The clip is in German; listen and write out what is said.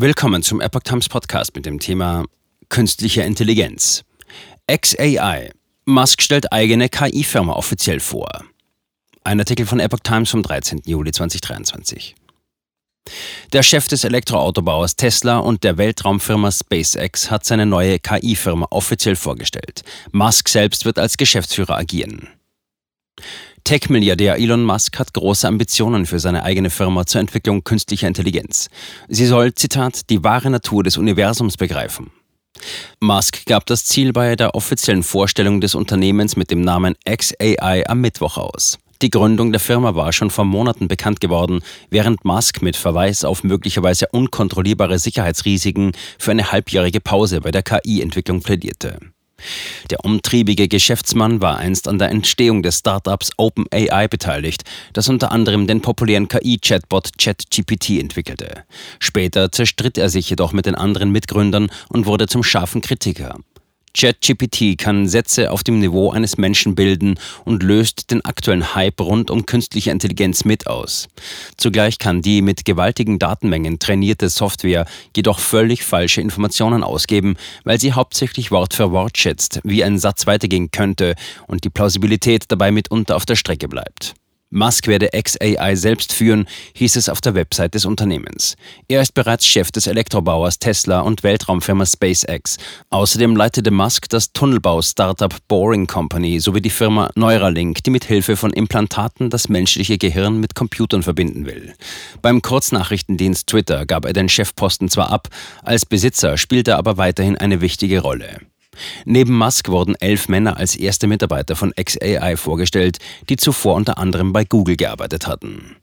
Willkommen zum Epoch Times Podcast mit dem Thema Künstliche Intelligenz. XAI. Musk stellt eigene KI-Firma offiziell vor. Ein Artikel von Epoch Times vom 13. Juli 2023. Der Chef des Elektroautobauers Tesla und der Weltraumfirma SpaceX hat seine neue KI-Firma offiziell vorgestellt. Musk selbst wird als Geschäftsführer agieren. Tech-Milliardär Elon Musk hat große Ambitionen für seine eigene Firma zur Entwicklung künstlicher Intelligenz. Sie soll, Zitat, die wahre Natur des Universums begreifen. Musk gab das Ziel bei der offiziellen Vorstellung des Unternehmens mit dem Namen XAI am Mittwoch aus. Die Gründung der Firma war schon vor Monaten bekannt geworden, während Musk mit Verweis auf möglicherweise unkontrollierbare Sicherheitsrisiken für eine halbjährige Pause bei der KI-Entwicklung plädierte. Der umtriebige Geschäftsmann war einst an der Entstehung des Startups OpenAI beteiligt, das unter anderem den populären KI-Chatbot ChatGPT entwickelte. Später zerstritt er sich jedoch mit den anderen Mitgründern und wurde zum scharfen Kritiker. ChatGPT kann Sätze auf dem Niveau eines Menschen bilden und löst den aktuellen Hype rund um künstliche Intelligenz mit aus. Zugleich kann die mit gewaltigen Datenmengen trainierte Software jedoch völlig falsche Informationen ausgeben, weil sie hauptsächlich Wort für Wort schätzt, wie ein Satz weitergehen könnte und die Plausibilität dabei mitunter auf der Strecke bleibt. Musk werde XAI selbst führen, hieß es auf der Website des Unternehmens. Er ist bereits Chef des Elektrobauers Tesla und Weltraumfirma SpaceX. Außerdem leitete Musk das Tunnelbau-Startup Boring Company sowie die Firma Neuralink, die mit Hilfe von Implantaten das menschliche Gehirn mit Computern verbinden will. Beim Kurznachrichtendienst Twitter gab er den Chefposten zwar ab, als Besitzer spielt er aber weiterhin eine wichtige Rolle. Neben Musk wurden elf Männer als erste Mitarbeiter von XAI vorgestellt, die zuvor unter anderem bei Google gearbeitet hatten.